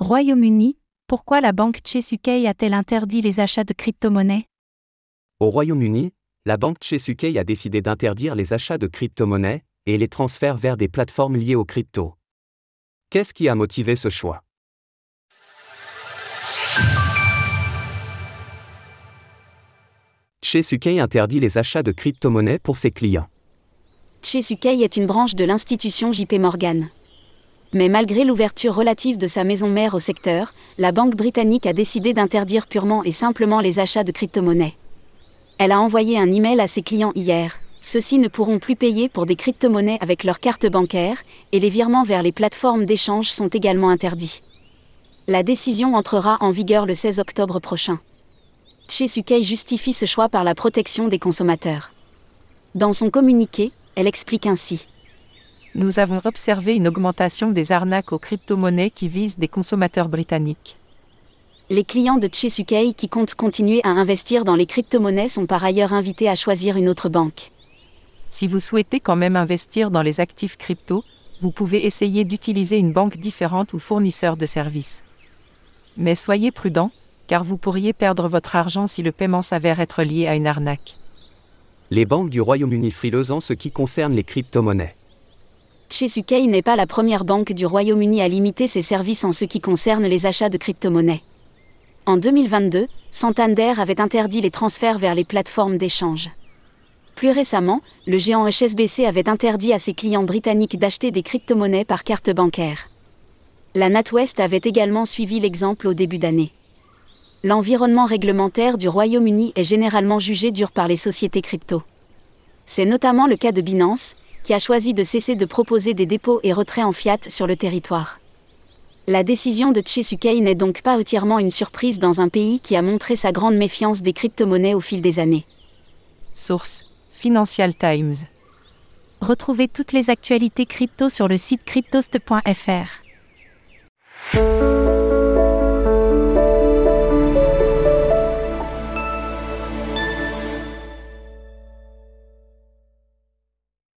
Royaume-Uni, pourquoi la banque Chesuke a-t-elle interdit les achats de crypto-monnaies? Au Royaume-Uni, la banque Chesuke a décidé d'interdire les achats de crypto-monnaies et les transferts vers des plateformes liées aux cryptos. Qu'est-ce qui a motivé ce choix? Chesuke interdit les achats de crypto-monnaies pour ses clients. Chesuke est une branche de l'institution JP Morgan. Mais malgré l'ouverture relative de sa maison mère au secteur, la banque britannique a décidé d'interdire purement et simplement les achats de crypto-monnaies. Elle a envoyé un email à ses clients hier. Ceux-ci ne pourront plus payer pour des crypto-monnaies avec leur carte bancaire, et les virements vers les plateformes d'échange sont également interdits. La décision entrera en vigueur le 16 octobre prochain. Chesuke justifie ce choix par la protection des consommateurs. Dans son communiqué, elle explique ainsi nous avons observé une augmentation des arnaques aux crypto-monnaies qui visent des consommateurs britanniques. Les clients de Chesuke qui comptent continuer à investir dans les crypto-monnaies sont par ailleurs invités à choisir une autre banque. Si vous souhaitez quand même investir dans les actifs crypto, vous pouvez essayer d'utiliser une banque différente ou fournisseur de services. Mais soyez prudent, car vous pourriez perdre votre argent si le paiement s'avère être lié à une arnaque. Les banques du Royaume-Uni frileuses en ce qui concerne les crypto-monnaies. Chesuke n'est pas la première banque du Royaume-Uni à limiter ses services en ce qui concerne les achats de crypto-monnaies. En 2022, Santander avait interdit les transferts vers les plateformes d'échange. Plus récemment, le géant HSBC avait interdit à ses clients britanniques d'acheter des crypto-monnaies par carte bancaire. La NatWest avait également suivi l'exemple au début d'année. L'environnement réglementaire du Royaume-Uni est généralement jugé dur par les sociétés crypto. C'est notamment le cas de Binance, qui a choisi de cesser de proposer des dépôts et retraits en fiat sur le territoire. La décision de Chesuke n'est donc pas entièrement une surprise dans un pays qui a montré sa grande méfiance des crypto-monnaies au fil des années. Source Financial Times. Retrouvez toutes les actualités crypto sur le site cryptost.fr.